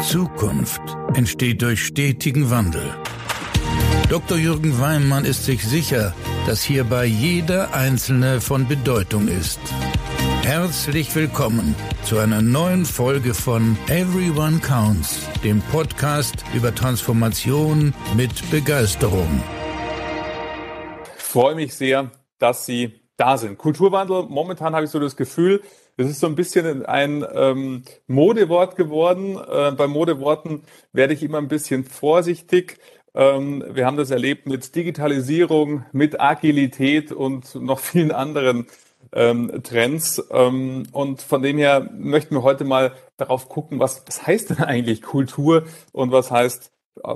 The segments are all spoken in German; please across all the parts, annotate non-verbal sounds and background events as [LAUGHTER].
Zukunft entsteht durch stetigen Wandel. Dr. Jürgen Weimann ist sich sicher, dass hierbei jeder Einzelne von Bedeutung ist. Herzlich willkommen zu einer neuen Folge von Everyone Counts, dem Podcast über Transformation mit Begeisterung. Ich freue mich sehr, dass Sie da sind. Kulturwandel, momentan habe ich so das Gefühl, es ist so ein bisschen ein ähm, Modewort geworden. Äh, bei Modeworten werde ich immer ein bisschen vorsichtig. Ähm, wir haben das erlebt mit Digitalisierung, mit Agilität und noch vielen anderen ähm, Trends. Ähm, und von dem her möchten wir heute mal darauf gucken, was, was heißt denn eigentlich Kultur und was heißt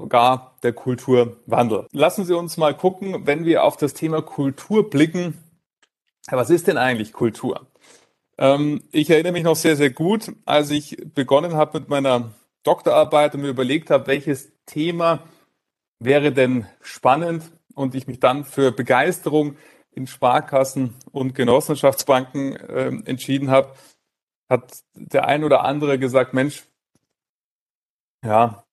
gar der Kulturwandel. Lassen Sie uns mal gucken, wenn wir auf das Thema Kultur blicken, was ist denn eigentlich Kultur? Ähm, ich erinnere mich noch sehr, sehr gut, als ich begonnen habe mit meiner Doktorarbeit und mir überlegt habe, welches Thema wäre denn spannend und ich mich dann für Begeisterung in Sparkassen und Genossenschaftsbanken äh, entschieden habe, hat der ein oder andere gesagt, Mensch, ja,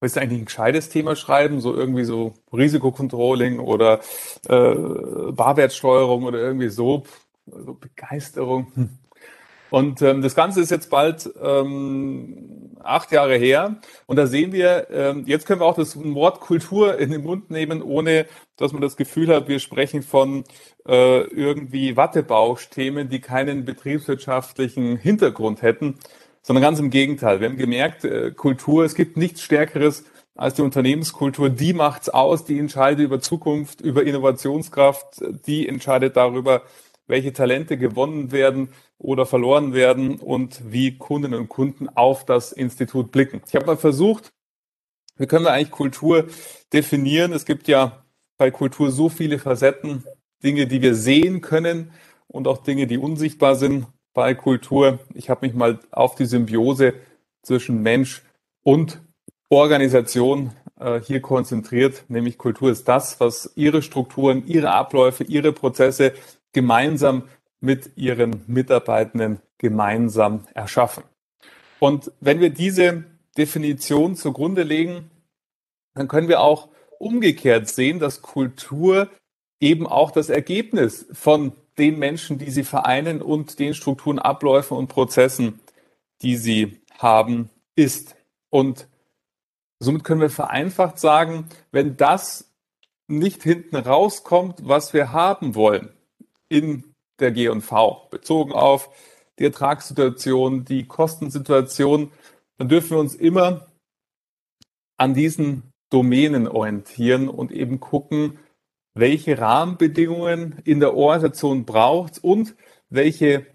willst du eigentlich ein gescheites Thema schreiben, so irgendwie so Risikokontrolling oder äh, Barwertsteuerung oder irgendwie so, so Begeisterung. Und ähm, das Ganze ist jetzt bald ähm, acht Jahre her. Und da sehen wir, ähm, jetzt können wir auch das Wort Kultur in den Mund nehmen, ohne dass man das Gefühl hat, wir sprechen von äh, irgendwie Wattebauschthemen, die keinen betriebswirtschaftlichen Hintergrund hätten, sondern ganz im Gegenteil. Wir haben gemerkt, äh, Kultur, es gibt nichts Stärkeres als die Unternehmenskultur. Die macht's aus, die entscheidet über Zukunft, über Innovationskraft, die entscheidet darüber, welche Talente gewonnen werden oder verloren werden und wie Kundinnen und Kunden auf das Institut blicken. Ich habe mal versucht, wie können wir eigentlich Kultur definieren? Es gibt ja bei Kultur so viele Facetten, Dinge, die wir sehen können und auch Dinge, die unsichtbar sind bei Kultur. Ich habe mich mal auf die Symbiose zwischen Mensch und Organisation äh, hier konzentriert, nämlich Kultur ist das, was ihre Strukturen, ihre Abläufe, ihre Prozesse gemeinsam mit ihren Mitarbeitenden gemeinsam erschaffen. Und wenn wir diese Definition zugrunde legen, dann können wir auch umgekehrt sehen, dass Kultur eben auch das Ergebnis von den Menschen, die sie vereinen und den Strukturen, Abläufen und Prozessen, die sie haben, ist. Und somit können wir vereinfacht sagen, wenn das nicht hinten rauskommt, was wir haben wollen, in der G&V, bezogen auf die Ertragssituation, die Kostensituation, dann dürfen wir uns immer an diesen Domänen orientieren und eben gucken, welche Rahmenbedingungen in der Organisation braucht und welche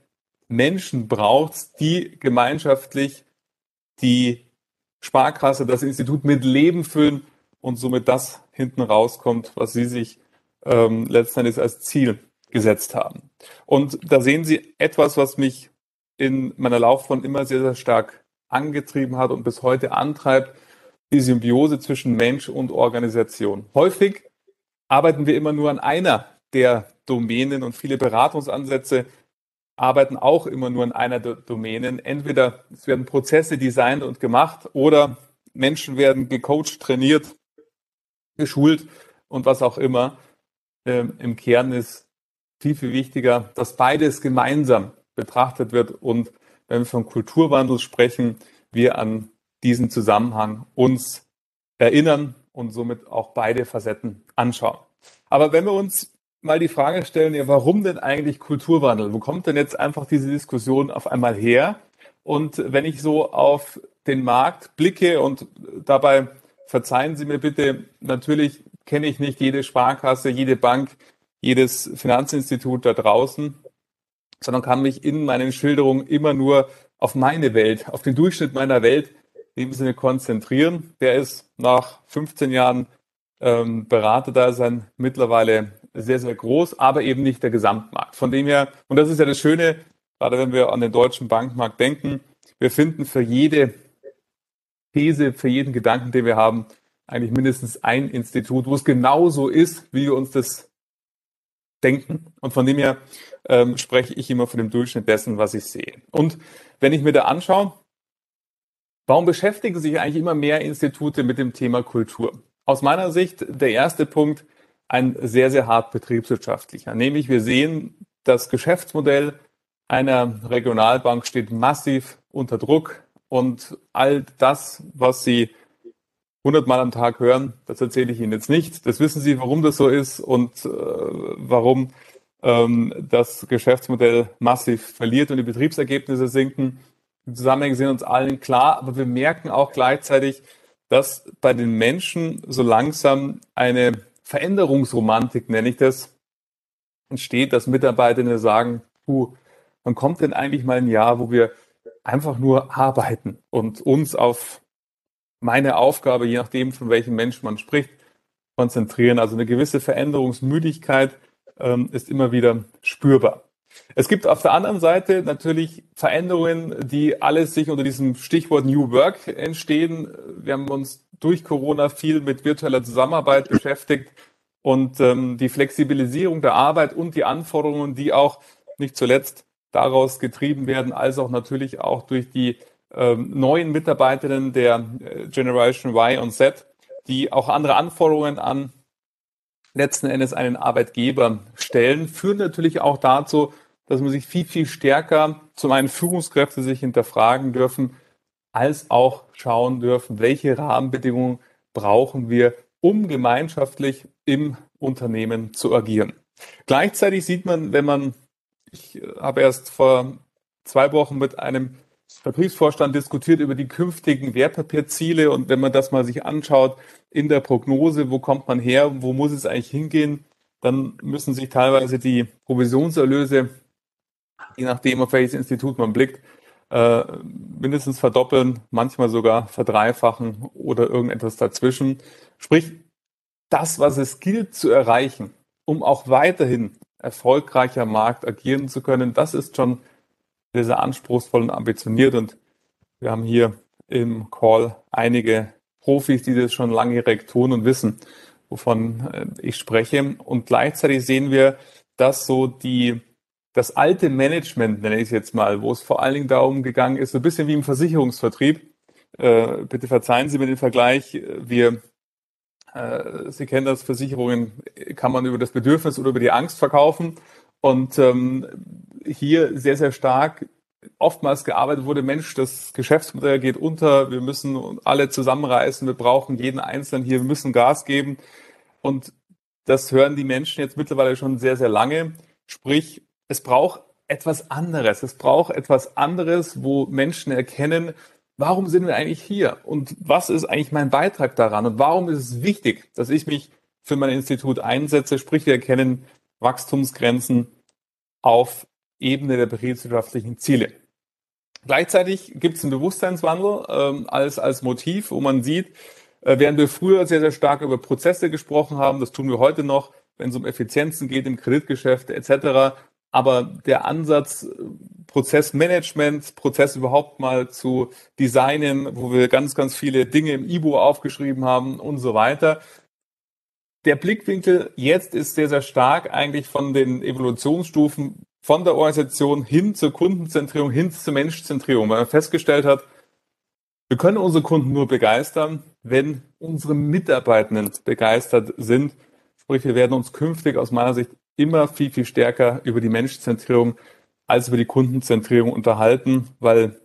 Menschen braucht die gemeinschaftlich die Sparkasse, das Institut mit Leben füllen und somit das hinten rauskommt, was sie sich ähm, letztendlich als Ziel gesetzt haben. Und da sehen Sie etwas, was mich in meiner Laufbahn immer sehr, sehr stark angetrieben hat und bis heute antreibt, die Symbiose zwischen Mensch und Organisation. Häufig arbeiten wir immer nur an einer der Domänen und viele Beratungsansätze arbeiten auch immer nur an einer der Domänen. Entweder es werden Prozesse designt und gemacht oder Menschen werden gecoacht, trainiert, geschult und was auch immer. Ähm, Im Kern ist viel, viel wichtiger, dass beides gemeinsam betrachtet wird und wenn wir von Kulturwandel sprechen, wir an diesen Zusammenhang uns erinnern und somit auch beide Facetten anschauen. Aber wenn wir uns mal die Frage stellen, ja, warum denn eigentlich Kulturwandel? Wo kommt denn jetzt einfach diese Diskussion auf einmal her? Und wenn ich so auf den Markt blicke und dabei verzeihen Sie mir bitte, natürlich kenne ich nicht jede Sparkasse, jede Bank, jedes Finanzinstitut da draußen, sondern kann mich in meinen Schilderungen immer nur auf meine Welt, auf den Durchschnitt meiner Welt in dem Sinne konzentrieren. Der ist nach 15 Jahren ähm, Beraterdasein mittlerweile sehr, sehr groß, aber eben nicht der Gesamtmarkt. Von dem her, und das ist ja das Schöne, gerade wenn wir an den deutschen Bankmarkt denken, wir finden für jede These, für jeden Gedanken, den wir haben, eigentlich mindestens ein Institut, wo es genauso ist, wie wir uns das denken. Und von dem her ähm, spreche ich immer von dem Durchschnitt dessen, was ich sehe. Und wenn ich mir da anschaue, Warum beschäftigen sich eigentlich immer mehr Institute mit dem Thema Kultur? Aus meiner Sicht der erste Punkt ein sehr, sehr hart betriebswirtschaftlicher. Nämlich wir sehen, das Geschäftsmodell einer Regionalbank steht massiv unter Druck und all das, was Sie hundertmal am Tag hören, das erzähle ich Ihnen jetzt nicht. Das wissen Sie, warum das so ist und äh, warum ähm, das Geschäftsmodell massiv verliert und die Betriebsergebnisse sinken. Die Zusammenhänge sind uns allen klar, aber wir merken auch gleichzeitig, dass bei den Menschen so langsam eine Veränderungsromantik, nenne ich das, entsteht, dass Mitarbeitende sagen, puh, wann kommt denn eigentlich mal ein Jahr, wo wir einfach nur arbeiten und uns auf meine Aufgabe, je nachdem, von welchem Menschen man spricht, konzentrieren. Also eine gewisse Veränderungsmüdigkeit ähm, ist immer wieder spürbar. Es gibt auf der anderen Seite natürlich Veränderungen, die alles sich unter diesem Stichwort New Work entstehen. Wir haben uns durch Corona viel mit virtueller Zusammenarbeit beschäftigt und ähm, die Flexibilisierung der Arbeit und die Anforderungen, die auch nicht zuletzt daraus getrieben werden, als auch natürlich auch durch die ähm, neuen Mitarbeiterinnen der äh, Generation Y und Z, die auch andere Anforderungen an letzten Endes einen Arbeitgeber stellen, führen natürlich auch dazu, dass man sich viel, viel stärker zum einen Führungskräfte sich hinterfragen dürfen, als auch schauen dürfen, welche Rahmenbedingungen brauchen wir, um gemeinschaftlich im Unternehmen zu agieren. Gleichzeitig sieht man, wenn man, ich habe erst vor zwei Wochen mit einem Vertriebsvorstand diskutiert über die künftigen Wertpapierziele und wenn man das mal sich anschaut in der Prognose, wo kommt man her, wo muss es eigentlich hingehen, dann müssen sich teilweise die Provisionserlöse je nachdem, auf welches Institut man blickt, äh, mindestens verdoppeln, manchmal sogar verdreifachen oder irgendetwas dazwischen. Sprich, das, was es gilt zu erreichen, um auch weiterhin erfolgreicher Markt agieren zu können, das ist schon sehr, sehr anspruchsvoll und ambitioniert. Und wir haben hier im Call einige Profis, die das schon langjährig tun und wissen, wovon äh, ich spreche. Und gleichzeitig sehen wir, dass so die das alte Management, nenne ich es jetzt mal, wo es vor allen Dingen darum gegangen ist, so ein bisschen wie im Versicherungsvertrieb. Äh, bitte verzeihen Sie mir den Vergleich. Wir, äh, Sie kennen das, Versicherungen kann man über das Bedürfnis oder über die Angst verkaufen. Und ähm, hier sehr, sehr stark oftmals gearbeitet wurde, Mensch, das Geschäftsmodell geht unter, wir müssen alle zusammenreißen, wir brauchen jeden Einzelnen hier, wir müssen Gas geben. Und das hören die Menschen jetzt mittlerweile schon sehr, sehr lange. Sprich, es braucht etwas anderes. Es braucht etwas anderes, wo Menschen erkennen, warum sind wir eigentlich hier und was ist eigentlich mein Beitrag daran und warum ist es wichtig, dass ich mich für mein Institut einsetze. Sprich, wir erkennen Wachstumsgrenzen auf Ebene der betriebswirtschaftlichen Ziele. Gleichzeitig gibt es einen Bewusstseinswandel ähm, als, als Motiv, wo man sieht, äh, während wir früher sehr, sehr stark über Prozesse gesprochen haben, das tun wir heute noch, wenn es um Effizienzen geht im Kreditgeschäft etc., aber der Ansatz, Prozessmanagement, Prozess überhaupt mal zu designen, wo wir ganz, ganz viele Dinge im IBO aufgeschrieben haben und so weiter. Der Blickwinkel jetzt ist sehr, sehr stark eigentlich von den Evolutionsstufen von der Organisation hin zur Kundenzentrierung, hin zur Menschzentrierung, weil man festgestellt hat, wir können unsere Kunden nur begeistern, wenn unsere Mitarbeitenden begeistert sind. Sprich, wir werden uns künftig aus meiner Sicht immer viel, viel stärker über die Menschzentrierung als über die Kundenzentrierung unterhalten, weil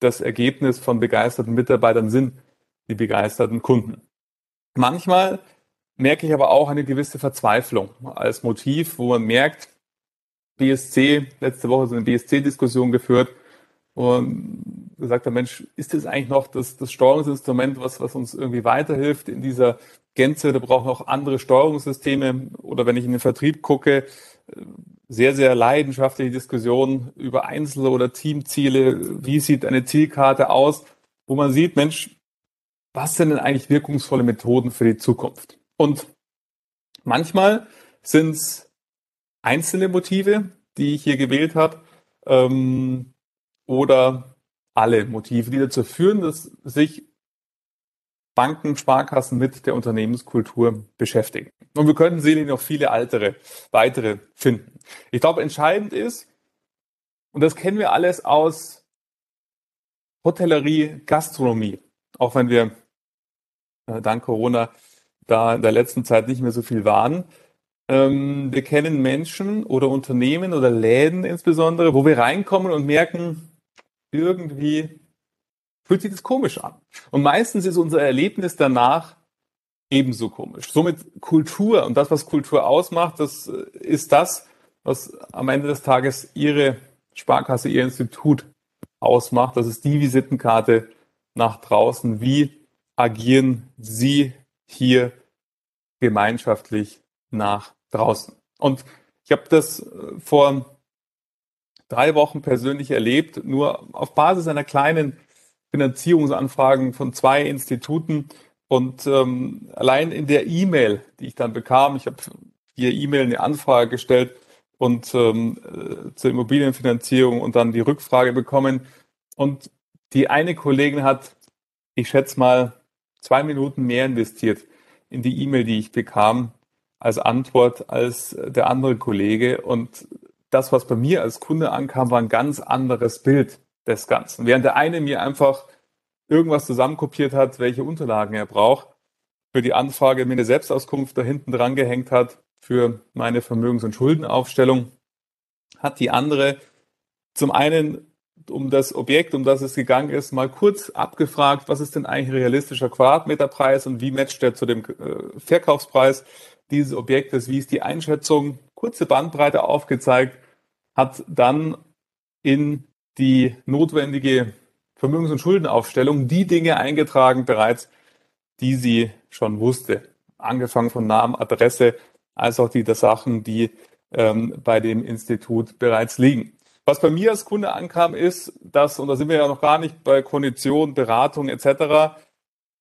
das Ergebnis von begeisterten Mitarbeitern sind die begeisterten Kunden. Manchmal merke ich aber auch eine gewisse Verzweiflung als Motiv, wo man merkt, BSC, letzte Woche so eine BSC-Diskussion geführt und gesagt hat, Mensch, ist das eigentlich noch das, das Steuerungsinstrument, was, was uns irgendwie weiterhilft in dieser Gänze, da brauchen auch andere Steuerungssysteme. Oder wenn ich in den Vertrieb gucke, sehr, sehr leidenschaftliche Diskussionen über Einzel- oder Teamziele. Wie sieht eine Zielkarte aus? Wo man sieht, Mensch, was sind denn eigentlich wirkungsvolle Methoden für die Zukunft? Und manchmal sind es einzelne Motive, die ich hier gewählt habe, ähm, oder alle Motive, die dazu führen, dass sich Banken, Sparkassen mit der Unternehmenskultur beschäftigen. Und wir könnten sicherlich noch viele altere, weitere finden. Ich glaube, entscheidend ist, und das kennen wir alles aus Hotellerie, Gastronomie. Auch wenn wir äh, dank Corona da in der letzten Zeit nicht mehr so viel waren. Ähm, wir kennen Menschen oder Unternehmen oder Läden insbesondere, wo wir reinkommen und merken, irgendwie fühlt sich das komisch an. Und meistens ist unser Erlebnis danach ebenso komisch. Somit Kultur und das, was Kultur ausmacht, das ist das, was am Ende des Tages Ihre Sparkasse, Ihr Institut ausmacht. Das ist die Visitenkarte nach draußen. Wie agieren Sie hier gemeinschaftlich nach draußen? Und ich habe das äh, vor drei Wochen persönlich erlebt, nur auf Basis einer kleinen Finanzierungsanfragen von zwei Instituten. Und ähm, allein in der E-Mail, die ich dann bekam, ich habe via E-Mail eine Anfrage gestellt und ähm, äh, zur Immobilienfinanzierung und dann die Rückfrage bekommen. Und die eine Kollegin hat, ich schätze mal, zwei Minuten mehr investiert in die E-Mail, die ich bekam, als Antwort als der andere Kollege. Und das, was bei mir als Kunde ankam, war ein ganz anderes Bild des Ganzen. Während der eine mir einfach irgendwas zusammenkopiert hat, welche Unterlagen er braucht, für die Anfrage mir eine Selbstauskunft da hinten dran gehängt hat, für meine Vermögens- und Schuldenaufstellung, hat die andere zum einen um das Objekt, um das es gegangen ist, mal kurz abgefragt, was ist denn eigentlich realistischer Quadratmeterpreis und wie matcht der zu dem äh, Verkaufspreis dieses Objektes, wie ist die Einschätzung, kurze Bandbreite aufgezeigt, hat dann in die notwendige Vermögens- und Schuldenaufstellung die Dinge eingetragen bereits, die sie schon wusste. Angefangen von Namen, Adresse, als auch die der Sachen, die ähm, bei dem Institut bereits liegen. Was bei mir als Kunde ankam, ist, dass, und da sind wir ja noch gar nicht bei Kondition, Beratung etc.,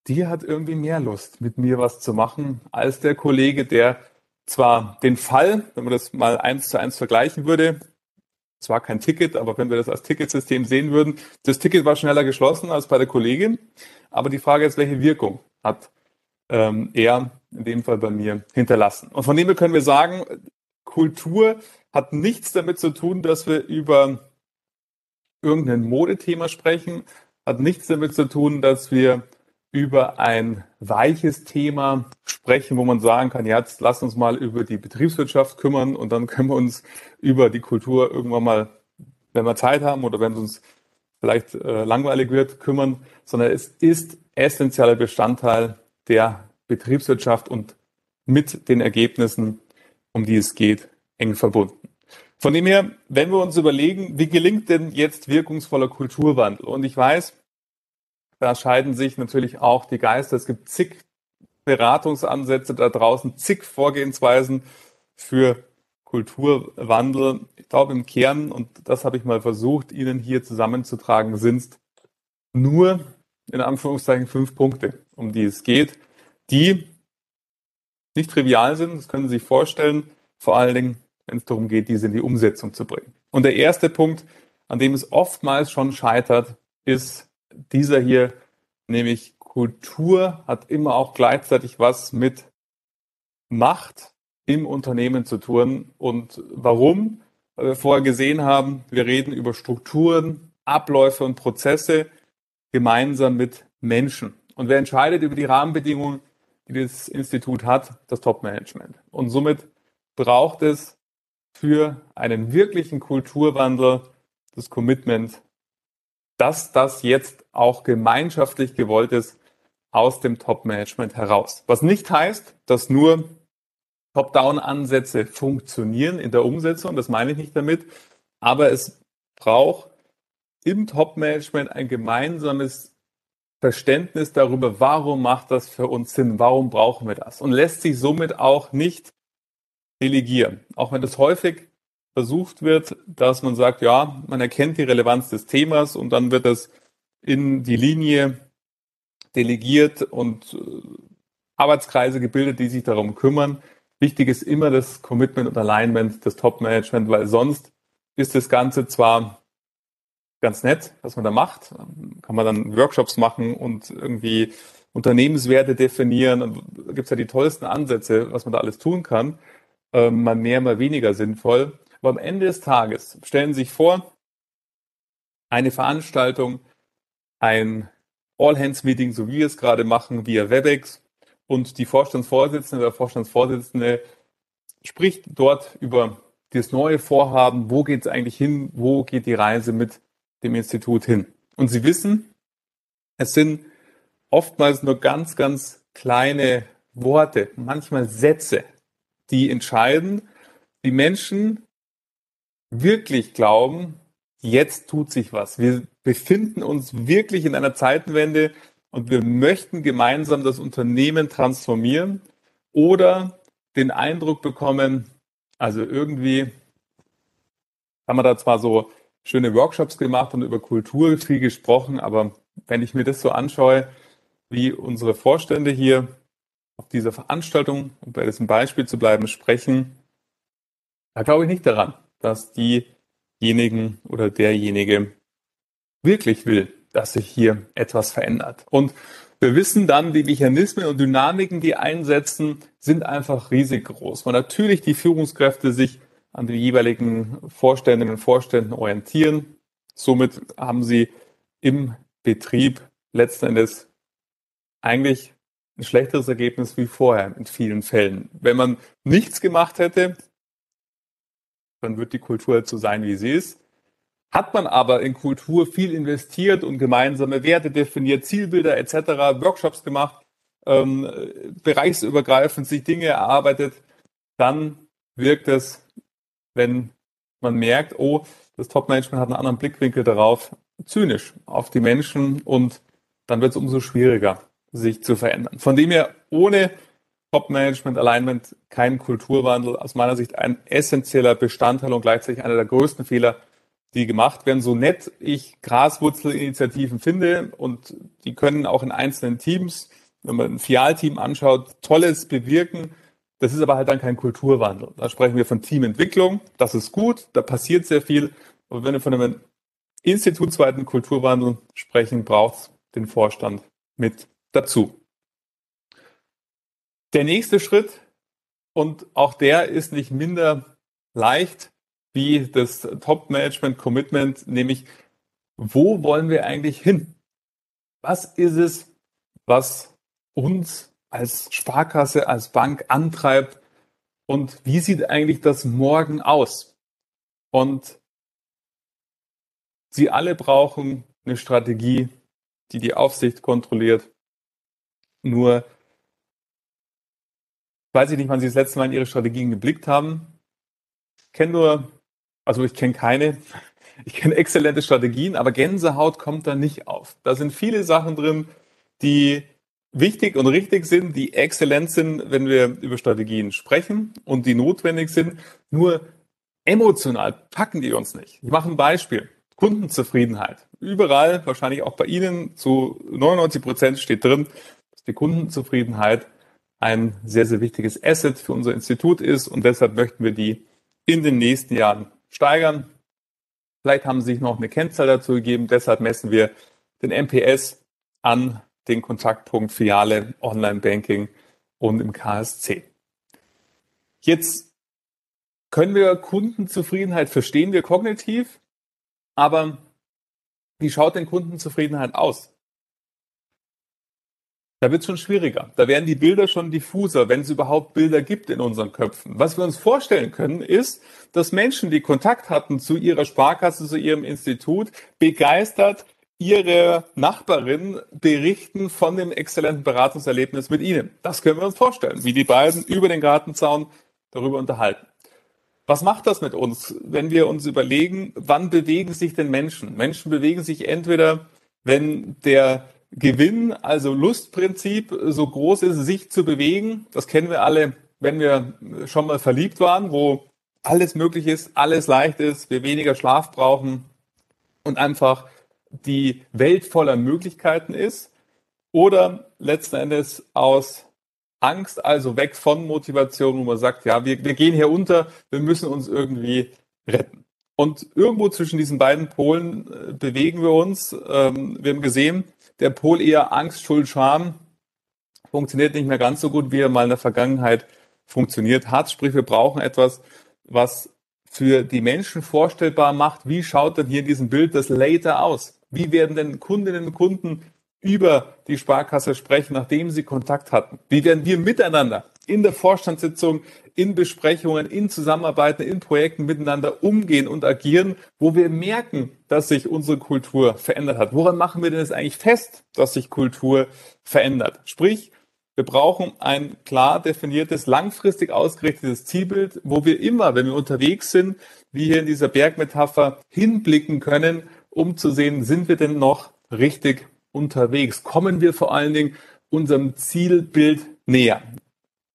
die hat irgendwie mehr Lust, mit mir was zu machen, als der Kollege, der zwar den Fall, wenn man das mal eins zu eins vergleichen würde, zwar kein Ticket, aber wenn wir das als Ticketsystem sehen würden, das Ticket war schneller geschlossen als bei der Kollegin. Aber die Frage ist, welche Wirkung hat ähm, er in dem Fall bei mir hinterlassen? Und von dem her können wir sagen, Kultur hat nichts damit zu tun, dass wir über irgendein Modethema sprechen, hat nichts damit zu tun, dass wir über ein weiches Thema sprechen, wo man sagen kann, ja, jetzt lass uns mal über die Betriebswirtschaft kümmern und dann können wir uns über die Kultur irgendwann mal, wenn wir Zeit haben oder wenn es uns vielleicht äh, langweilig wird, kümmern, sondern es ist essentieller Bestandteil der Betriebswirtschaft und mit den Ergebnissen, um die es geht, eng verbunden. Von dem her, wenn wir uns überlegen, wie gelingt denn jetzt wirkungsvoller Kulturwandel? Und ich weiß, da scheiden sich natürlich auch die Geister. Es gibt zig Beratungsansätze da draußen, zig Vorgehensweisen für Kulturwandel. Ich glaube im Kern, und das habe ich mal versucht, Ihnen hier zusammenzutragen, sind nur in Anführungszeichen fünf Punkte, um die es geht, die nicht trivial sind, das können Sie sich vorstellen, vor allen Dingen, wenn es darum geht, diese in die Umsetzung zu bringen. Und der erste Punkt, an dem es oftmals schon scheitert, ist dieser hier, nämlich Kultur, hat immer auch gleichzeitig was mit Macht im Unternehmen zu tun. Und warum? Weil wir vorher gesehen haben, wir reden über Strukturen, Abläufe und Prozesse gemeinsam mit Menschen. Und wer entscheidet über die Rahmenbedingungen, die das Institut hat? Das Top-Management. Und somit braucht es für einen wirklichen Kulturwandel das Commitment dass das jetzt auch gemeinschaftlich gewollt ist aus dem Top-Management heraus. Was nicht heißt, dass nur Top-Down-Ansätze funktionieren in der Umsetzung, das meine ich nicht damit, aber es braucht im Top-Management ein gemeinsames Verständnis darüber, warum macht das für uns Sinn, warum brauchen wir das und lässt sich somit auch nicht delegieren. Auch wenn das häufig versucht wird, dass man sagt, ja, man erkennt die Relevanz des Themas und dann wird das in die Linie delegiert und äh, Arbeitskreise gebildet, die sich darum kümmern. Wichtig ist immer das Commitment und Alignment des Top-Management, weil sonst ist das Ganze zwar ganz nett, was man da macht, kann man dann Workshops machen und irgendwie Unternehmenswerte definieren. Und da gibt es ja die tollsten Ansätze, was man da alles tun kann. Ähm, mal mehr, mal weniger sinnvoll. Aber am Ende des Tages stellen Sie sich vor, eine Veranstaltung ein All-Hands-Meeting, so wie wir es gerade machen, via WebEx. Und die Vorstandsvorsitzende oder Vorstandsvorsitzende spricht dort über das neue Vorhaben, wo geht es eigentlich hin, wo geht die Reise mit dem Institut hin. Und Sie wissen, es sind oftmals nur ganz, ganz kleine Worte, manchmal Sätze, die entscheiden, die Menschen wirklich glauben, jetzt tut sich was. Wir befinden uns wirklich in einer Zeitenwende und wir möchten gemeinsam das Unternehmen transformieren oder den Eindruck bekommen, also irgendwie haben wir da zwar so schöne Workshops gemacht und über Kultur viel gesprochen, aber wenn ich mir das so anschaue, wie unsere Vorstände hier auf dieser Veranstaltung, um bei diesem Beispiel zu bleiben, sprechen, da glaube ich nicht daran, dass diejenigen oder derjenige wirklich will, dass sich hier etwas verändert. Und wir wissen dann, die Mechanismen und Dynamiken, die einsetzen, sind einfach riesig groß. Und natürlich die Führungskräfte sich an die jeweiligen Vorständinnen und Vorständen orientieren. Somit haben sie im Betrieb letzten Endes eigentlich ein schlechteres Ergebnis wie vorher in vielen Fällen. Wenn man nichts gemacht hätte, dann wird die Kultur halt so sein, wie sie ist. Hat man aber in Kultur viel investiert und gemeinsame Werte definiert, Zielbilder etc., Workshops gemacht, ähm, bereichsübergreifend sich Dinge erarbeitet, dann wirkt es, wenn man merkt, oh, das Top-Management hat einen anderen Blickwinkel darauf, zynisch auf die Menschen und dann wird es umso schwieriger, sich zu verändern. Von dem her, ohne Top-Management, Alignment, kein Kulturwandel, aus meiner Sicht ein essentieller Bestandteil und gleichzeitig einer der größten Fehler, die gemacht werden. So nett ich Graswurzelinitiativen finde und die können auch in einzelnen Teams, wenn man ein Fialteam anschaut, Tolles bewirken. Das ist aber halt dann kein Kulturwandel. Da sprechen wir von Teamentwicklung. Das ist gut, da passiert sehr viel. Aber wenn wir von einem institutsweiten Kulturwandel sprechen, braucht es den Vorstand mit dazu. Der nächste Schritt, und auch der ist nicht minder leicht, wie das Top-Management-Commitment, nämlich wo wollen wir eigentlich hin? Was ist es, was uns als Sparkasse, als Bank antreibt und wie sieht eigentlich das morgen aus? Und Sie alle brauchen eine Strategie, die die Aufsicht kontrolliert. Nur weiß ich nicht, wann Sie das letzte Mal in Ihre Strategien geblickt haben. Ich kenne nur also ich kenne keine. [LAUGHS] Ich kenne exzellente Strategien, aber Gänsehaut kommt da nicht auf. Da sind viele Sachen drin, die wichtig und richtig sind, die exzellent sind, wenn wir über Strategien sprechen und die notwendig sind. Nur emotional packen die uns nicht. Ich mache ein Beispiel. Kundenzufriedenheit. Überall, wahrscheinlich auch bei Ihnen, zu 99 Prozent steht drin, dass die Kundenzufriedenheit ein sehr, sehr wichtiges Asset für unser Institut ist und deshalb möchten wir die in den nächsten Jahren steigern. Vielleicht haben Sie sich noch eine Kennzahl dazu gegeben. Deshalb messen wir den MPS an den Kontaktpunkt Filiale, Online-Banking und im KSC. Jetzt können wir Kundenzufriedenheit verstehen, wir kognitiv, aber wie schaut denn Kundenzufriedenheit aus? Da wird es schon schwieriger. Da werden die Bilder schon diffuser, wenn es überhaupt Bilder gibt in unseren Köpfen. Was wir uns vorstellen können, ist, dass Menschen, die Kontakt hatten zu ihrer Sparkasse, zu ihrem Institut, begeistert ihre Nachbarin berichten von dem exzellenten Beratungserlebnis mit ihnen. Das können wir uns vorstellen, wie die beiden über den Gartenzaun darüber unterhalten. Was macht das mit uns, wenn wir uns überlegen, wann bewegen sich denn Menschen? Menschen bewegen sich entweder, wenn der Gewinn, also Lustprinzip, so groß ist, sich zu bewegen. Das kennen wir alle, wenn wir schon mal verliebt waren, wo alles möglich ist, alles leicht ist, wir weniger Schlaf brauchen und einfach die Welt voller Möglichkeiten ist. Oder letzten Endes aus Angst, also weg von Motivation, wo man sagt, ja, wir, wir gehen hier unter, wir müssen uns irgendwie retten. Und irgendwo zwischen diesen beiden Polen äh, bewegen wir uns. Ähm, wir haben gesehen, der Pol eher Angst, Schuld, Scham funktioniert nicht mehr ganz so gut, wie er mal in der Vergangenheit funktioniert hat. Sprich, wir brauchen etwas, was für die Menschen vorstellbar macht, wie schaut denn hier in diesem Bild das Later aus? Wie werden denn Kundinnen und Kunden über die Sparkasse sprechen, nachdem sie Kontakt hatten? Wie werden wir miteinander in der Vorstandssitzung, in Besprechungen, in Zusammenarbeiten, in Projekten miteinander umgehen und agieren, wo wir merken, dass sich unsere Kultur verändert hat? Woran machen wir denn es eigentlich fest, dass sich Kultur verändert? Sprich, wir brauchen ein klar definiertes, langfristig ausgerichtetes Zielbild, wo wir immer, wenn wir unterwegs sind, wie hier in dieser Bergmetapher, hinblicken können, um zu sehen, sind wir denn noch richtig unterwegs? Kommen wir vor allen Dingen unserem Zielbild näher?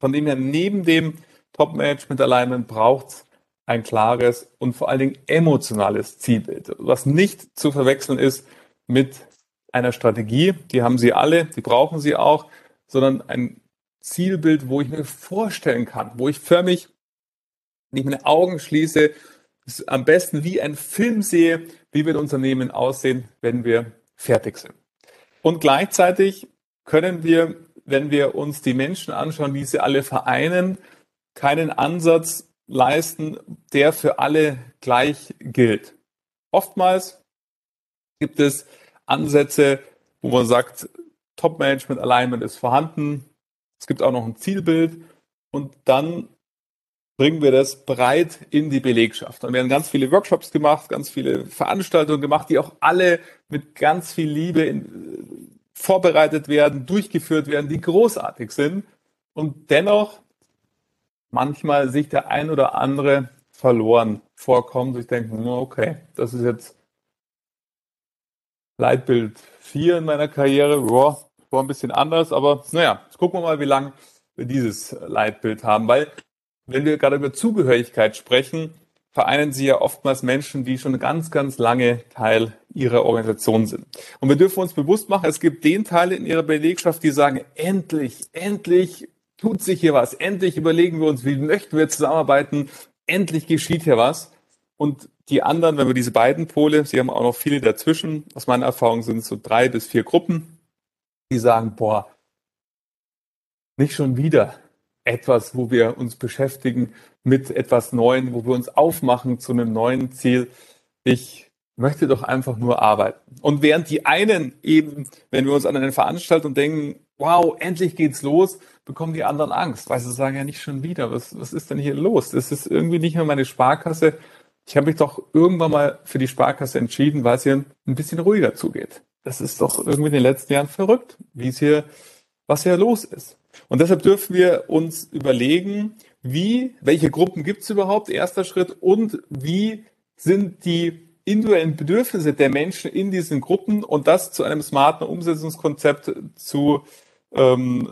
Von dem her, neben dem Top-Management Alignment braucht es ein klares und vor allen Dingen emotionales Zielbild, was nicht zu verwechseln ist mit einer Strategie. Die haben Sie alle, die brauchen Sie auch sondern ein Zielbild, wo ich mir vorstellen kann, wo ich förmlich, wenn ich meine Augen schließe, am besten wie ein Film sehe, wie wird unser Unternehmen aussehen, wenn wir fertig sind. Und gleichzeitig können wir, wenn wir uns die Menschen anschauen, die sie alle vereinen, keinen Ansatz leisten, der für alle gleich gilt. Oftmals gibt es Ansätze, wo man sagt, Top-Management Alignment ist vorhanden. Es gibt auch noch ein Zielbild und dann bringen wir das breit in die Belegschaft. Dann werden ganz viele Workshops gemacht, ganz viele Veranstaltungen gemacht, die auch alle mit ganz viel Liebe in, vorbereitet werden, durchgeführt werden, die großartig sind und dennoch manchmal sich der ein oder andere verloren vorkommt. Ich denke, okay, das ist jetzt Leitbild 4 in meiner Karriere. Boah, war ein bisschen anders, aber naja, jetzt gucken wir mal, wie lange wir dieses Leitbild haben, weil wenn wir gerade über Zugehörigkeit sprechen, vereinen sie ja oftmals Menschen, die schon ganz, ganz lange Teil ihrer Organisation sind. Und wir dürfen uns bewusst machen, es gibt den Teil in ihrer Belegschaft, die sagen, endlich, endlich tut sich hier was, endlich überlegen wir uns, wie möchten wir zusammenarbeiten, endlich geschieht hier was. Und die anderen, wenn wir diese beiden Pole, sie haben auch noch viele dazwischen, aus meiner Erfahrung sind es so drei bis vier Gruppen, die sagen, boah, nicht schon wieder etwas, wo wir uns beschäftigen mit etwas Neuem, wo wir uns aufmachen zu einem neuen Ziel. Ich möchte doch einfach nur arbeiten. Und während die einen eben, wenn wir uns an eine Veranstaltung denken, wow, endlich geht's los, bekommen die anderen Angst, weil sie sagen ja nicht schon wieder, was, was ist denn hier los? Das ist irgendwie nicht mehr meine Sparkasse. Ich habe mich doch irgendwann mal für die Sparkasse entschieden, weil es hier ein bisschen ruhiger zugeht das ist doch irgendwie in den letzten Jahren verrückt, wie es hier, was hier los ist. Und deshalb dürfen wir uns überlegen, wie, welche Gruppen gibt es überhaupt, erster Schritt, und wie sind die individuellen Bedürfnisse der Menschen in diesen Gruppen? Und das zu einem smarten Umsetzungskonzept zu ähm,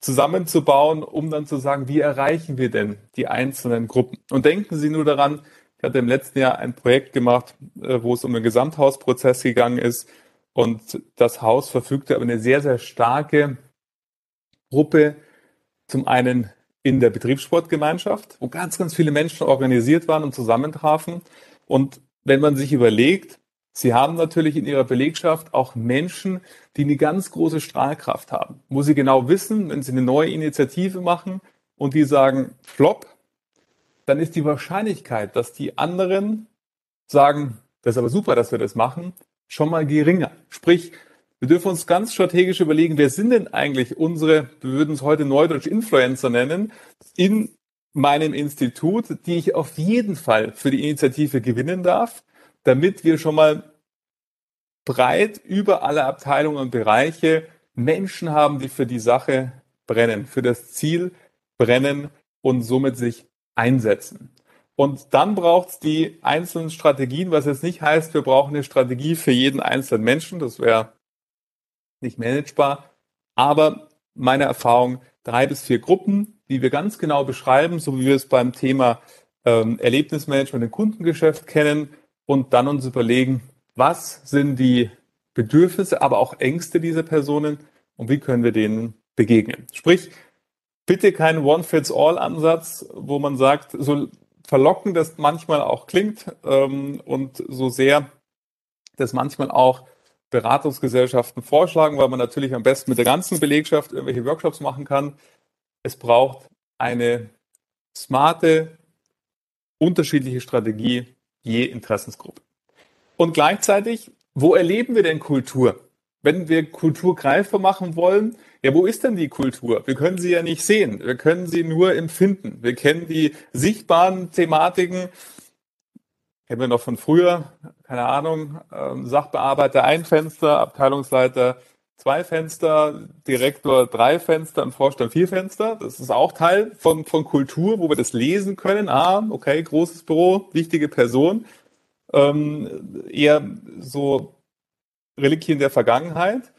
zusammenzubauen, um dann zu sagen, wie erreichen wir denn die einzelnen Gruppen? Und denken Sie nur daran, ich hatte im letzten Jahr ein Projekt gemacht, äh, wo es um den Gesamthausprozess gegangen ist, und das Haus verfügte über eine sehr, sehr starke Gruppe, zum einen in der Betriebssportgemeinschaft, wo ganz, ganz viele Menschen organisiert waren und zusammentrafen. Und wenn man sich überlegt, Sie haben natürlich in Ihrer Belegschaft auch Menschen, die eine ganz große Strahlkraft haben, wo Sie genau wissen, wenn Sie eine neue Initiative machen und die sagen, flop, dann ist die Wahrscheinlichkeit, dass die anderen sagen, das ist aber super, dass wir das machen, schon mal geringer. Sprich, wir dürfen uns ganz strategisch überlegen, wer sind denn eigentlich unsere, wir würden es heute Neudeutsch Influencer nennen, in meinem Institut, die ich auf jeden Fall für die Initiative gewinnen darf, damit wir schon mal breit über alle Abteilungen und Bereiche Menschen haben, die für die Sache brennen, für das Ziel brennen und somit sich einsetzen. Und dann braucht es die einzelnen Strategien, was jetzt nicht heißt, wir brauchen eine Strategie für jeden einzelnen Menschen. Das wäre nicht managebar. Aber meine Erfahrung, drei bis vier Gruppen, die wir ganz genau beschreiben, so wie wir es beim Thema ähm, Erlebnismanagement im Kundengeschäft kennen und dann uns überlegen, was sind die Bedürfnisse, aber auch Ängste dieser Personen und wie können wir denen begegnen. Sprich, bitte keinen One-Fits-All-Ansatz, wo man sagt, so verlockend das manchmal auch klingt ähm, und so sehr das manchmal auch Beratungsgesellschaften vorschlagen, weil man natürlich am besten mit der ganzen Belegschaft irgendwelche Workshops machen kann. Es braucht eine smarte, unterschiedliche Strategie je Interessensgruppe. Und gleichzeitig wo erleben wir denn Kultur? Wenn wir Kultur greifbar machen wollen, ja, wo ist denn die Kultur? Wir können sie ja nicht sehen. Wir können sie nur empfinden. Wir kennen die sichtbaren Thematiken, kennen wir noch von früher, keine Ahnung, ähm, Sachbearbeiter ein Fenster, Abteilungsleiter zwei Fenster, Direktor drei Fenster und Vorstand vier Fenster. Das ist auch Teil von, von Kultur, wo wir das lesen können. Ah, okay, großes Büro, wichtige Person. Ähm, eher so Reliquien der Vergangenheit.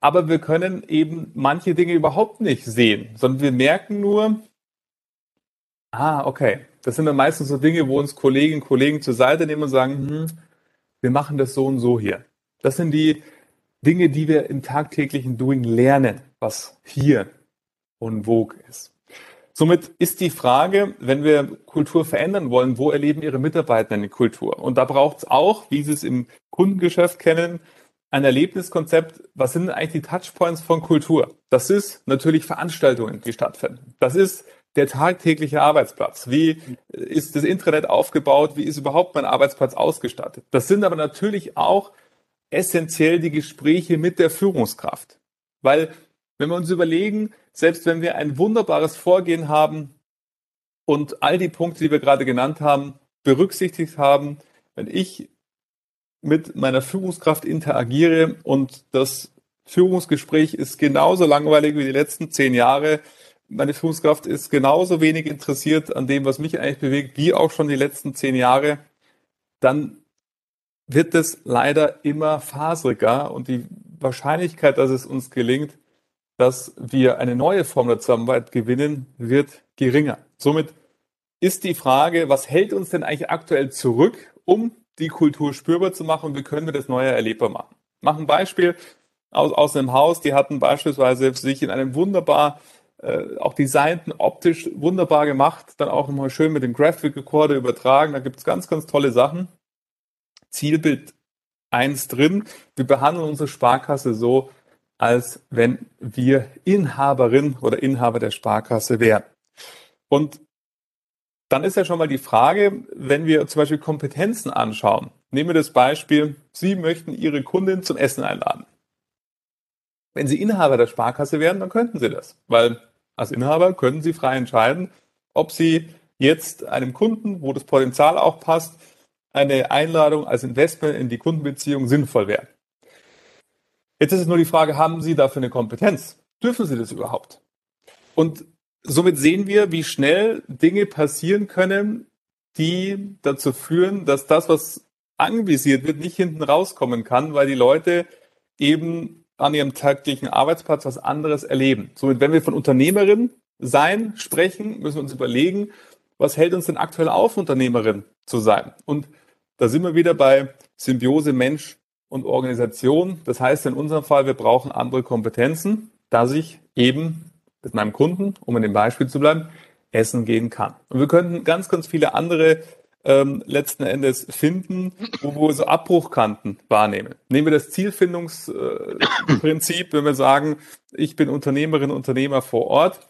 Aber wir können eben manche Dinge überhaupt nicht sehen, sondern wir merken nur, ah, okay, das sind dann meistens so Dinge, wo uns Kolleginnen und Kollegen zur Seite nehmen und sagen, hm, wir machen das so und so hier. Das sind die Dinge, die wir im tagtäglichen Doing lernen, was hier und vogue ist. Somit ist die Frage, wenn wir Kultur verändern wollen, wo erleben Ihre Mitarbeiter eine Kultur? Und da braucht es auch, wie Sie es im Kundengeschäft kennen, ein Erlebniskonzept. Was sind eigentlich die Touchpoints von Kultur? Das ist natürlich Veranstaltungen, die stattfinden. Das ist der tagtägliche Arbeitsplatz. Wie ist das Intranet aufgebaut? Wie ist überhaupt mein Arbeitsplatz ausgestattet? Das sind aber natürlich auch essentiell die Gespräche mit der Führungskraft. Weil, wenn wir uns überlegen, selbst wenn wir ein wunderbares Vorgehen haben und all die Punkte, die wir gerade genannt haben, berücksichtigt haben, wenn ich mit meiner Führungskraft interagiere und das Führungsgespräch ist genauso langweilig wie die letzten zehn Jahre, meine Führungskraft ist genauso wenig interessiert an dem, was mich eigentlich bewegt, wie auch schon die letzten zehn Jahre, dann wird es leider immer faseriger und die Wahrscheinlichkeit, dass es uns gelingt, dass wir eine neue Form der Zusammenarbeit gewinnen, wird geringer. Somit ist die Frage, was hält uns denn eigentlich aktuell zurück, um die Kultur spürbar zu machen und wie können wir das Neue erlebbar machen? Machen ein Beispiel aus, aus einem Haus, die hatten beispielsweise sich in einem wunderbar äh, auch designten, optisch wunderbar gemacht, dann auch immer schön mit dem Graphic Recorder übertragen. Da gibt es ganz, ganz tolle Sachen. Zielbild 1 drin. Wir behandeln unsere Sparkasse so, als wenn wir Inhaberin oder Inhaber der Sparkasse wären. Und dann ist ja schon mal die Frage, wenn wir zum Beispiel Kompetenzen anschauen. Nehmen wir das Beispiel, Sie möchten Ihre Kundin zum Essen einladen. Wenn Sie Inhaber der Sparkasse wären, dann könnten Sie das, weil als Inhaber können Sie frei entscheiden, ob Sie jetzt einem Kunden, wo das Potenzial auch passt, eine Einladung als Investment in die Kundenbeziehung sinnvoll wäre. Jetzt ist es nur die Frage, haben Sie dafür eine Kompetenz? Dürfen Sie das überhaupt? Und somit sehen wir, wie schnell Dinge passieren können, die dazu führen, dass das, was anvisiert wird, nicht hinten rauskommen kann, weil die Leute eben an ihrem täglichen Arbeitsplatz was anderes erleben. Somit, wenn wir von Unternehmerin sein sprechen, müssen wir uns überlegen, was hält uns denn aktuell auf, Unternehmerin zu sein? Und da sind wir wieder bei Symbiose Mensch und Organisation. Das heißt in unserem Fall, wir brauchen andere Kompetenzen, dass ich eben mit meinem Kunden, um in dem Beispiel zu bleiben, essen gehen kann. Und wir könnten ganz, ganz viele andere ähm, letzten Endes finden, wo wir so Abbruchkanten wahrnehmen. Nehmen wir das Zielfindungsprinzip, wenn wir sagen, ich bin Unternehmerin, Unternehmer vor Ort,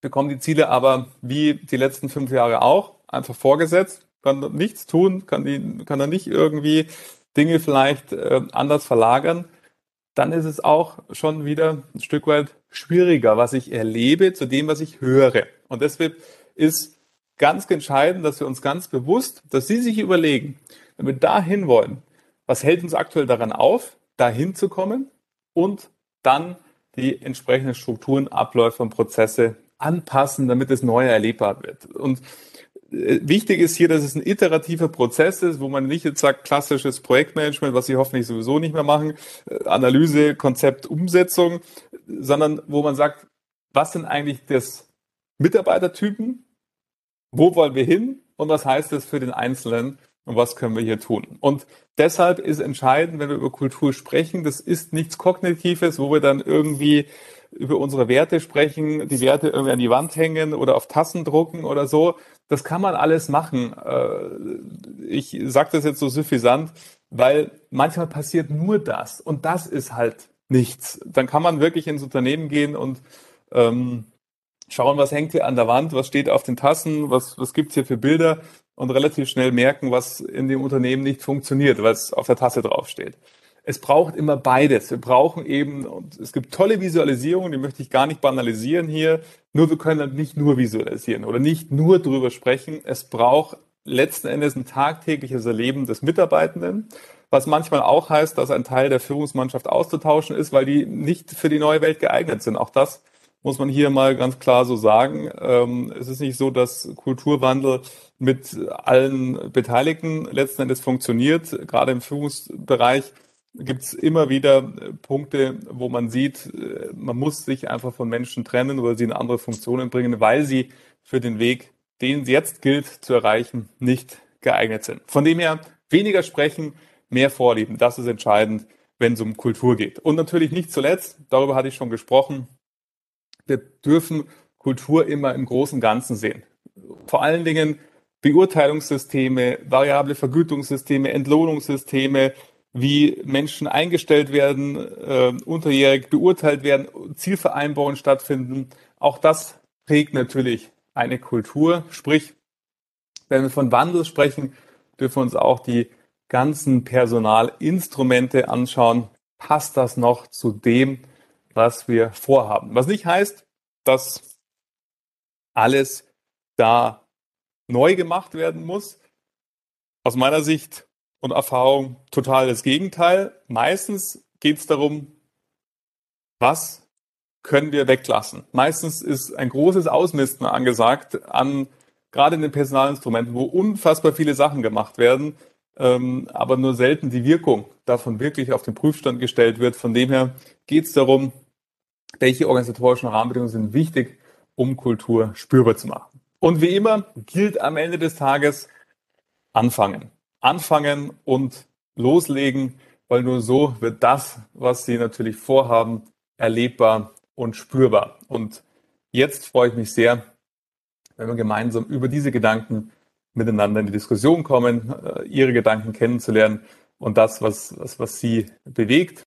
bekomme die Ziele aber wie die letzten fünf Jahre auch einfach vorgesetzt kann nichts tun, kann, die, kann er nicht irgendwie Dinge vielleicht äh, anders verlagern, dann ist es auch schon wieder ein Stück weit schwieriger, was ich erlebe, zu dem, was ich höre. Und deshalb ist ganz entscheidend, dass wir uns ganz bewusst, dass Sie sich überlegen, wenn wir dahin wollen, was hält uns aktuell daran auf, dahin zu kommen und dann die entsprechenden Strukturen, Abläufe und Prozesse anpassen, damit es neu erlebbar wird. Und äh, wichtig ist hier, dass es ein iterativer Prozess ist, wo man nicht jetzt sagt, klassisches Projektmanagement, was Sie hoffentlich sowieso nicht mehr machen, äh, Analyse, Konzept, Umsetzung, sondern wo man sagt, was sind eigentlich das Mitarbeitertypen, wo wollen wir hin und was heißt das für den Einzelnen und was können wir hier tun. Und deshalb ist entscheidend, wenn wir über Kultur sprechen, das ist nichts Kognitives, wo wir dann irgendwie über unsere Werte sprechen, die Werte irgendwie an die Wand hängen oder auf Tassen drucken oder so. Das kann man alles machen. Äh, ich sage das jetzt so suffisant, weil manchmal passiert nur das und das ist halt nichts. Dann kann man wirklich ins Unternehmen gehen und ähm, schauen, was hängt hier an der Wand, was steht auf den Tassen, was, was gibt's hier für Bilder. und relativ schnell merken, was in dem Unternehmen nicht funktioniert, was auf der Tasse draufsteht. Es braucht immer beides. Wir brauchen eben, und es gibt tolle Visualisierungen, die möchte ich gar nicht banalisieren hier, nur wir können nicht nur visualisieren oder nicht nur drüber sprechen. Es braucht letzten Endes ein tagtägliches Erleben des Mitarbeitenden, was manchmal auch heißt, dass ein Teil der Führungsmannschaft auszutauschen ist, weil die nicht für die neue Welt geeignet sind. Auch das muss man hier mal ganz klar so sagen. Ähm, es ist nicht so, dass Kulturwandel mit allen Beteiligten letzten Endes funktioniert. Gerade im Führungsbereich gibt es immer wieder Punkte, wo man sieht, äh, man muss sich einfach von Menschen trennen oder sie in andere Funktionen bringen, weil sie für den Weg, den es jetzt gilt zu erreichen, nicht geeignet sind. Von dem her weniger sprechen, mehr vorlieben. Das ist entscheidend, wenn es um Kultur geht. Und natürlich nicht zuletzt, darüber hatte ich schon gesprochen, wir dürfen Kultur immer im großen Ganzen sehen. Vor allen Dingen Beurteilungssysteme, variable Vergütungssysteme, Entlohnungssysteme, wie Menschen eingestellt werden, äh, unterjährig beurteilt werden, Zielvereinbarungen stattfinden. Auch das prägt natürlich eine Kultur. Sprich, wenn wir von Wandel sprechen, dürfen wir uns auch die ganzen Personalinstrumente anschauen. Passt das noch zu dem, was wir vorhaben. Was nicht heißt, dass alles da neu gemacht werden muss. Aus meiner Sicht und Erfahrung total das Gegenteil. Meistens geht es darum, was können wir weglassen. Meistens ist ein großes Ausmisten angesagt an gerade in den Personalinstrumenten, wo unfassbar viele Sachen gemacht werden, ähm, aber nur selten die Wirkung davon wirklich auf den Prüfstand gestellt wird. Von dem her geht es darum, welche organisatorischen Rahmenbedingungen sind wichtig, um Kultur spürbar zu machen. Und wie immer gilt am Ende des Tages anfangen. Anfangen und loslegen, weil nur so wird das, was Sie natürlich vorhaben, erlebbar und spürbar. Und jetzt freue ich mich sehr, wenn wir gemeinsam über diese Gedanken miteinander in die Diskussion kommen, äh, Ihre Gedanken kennenzulernen und das, was, was, was Sie bewegt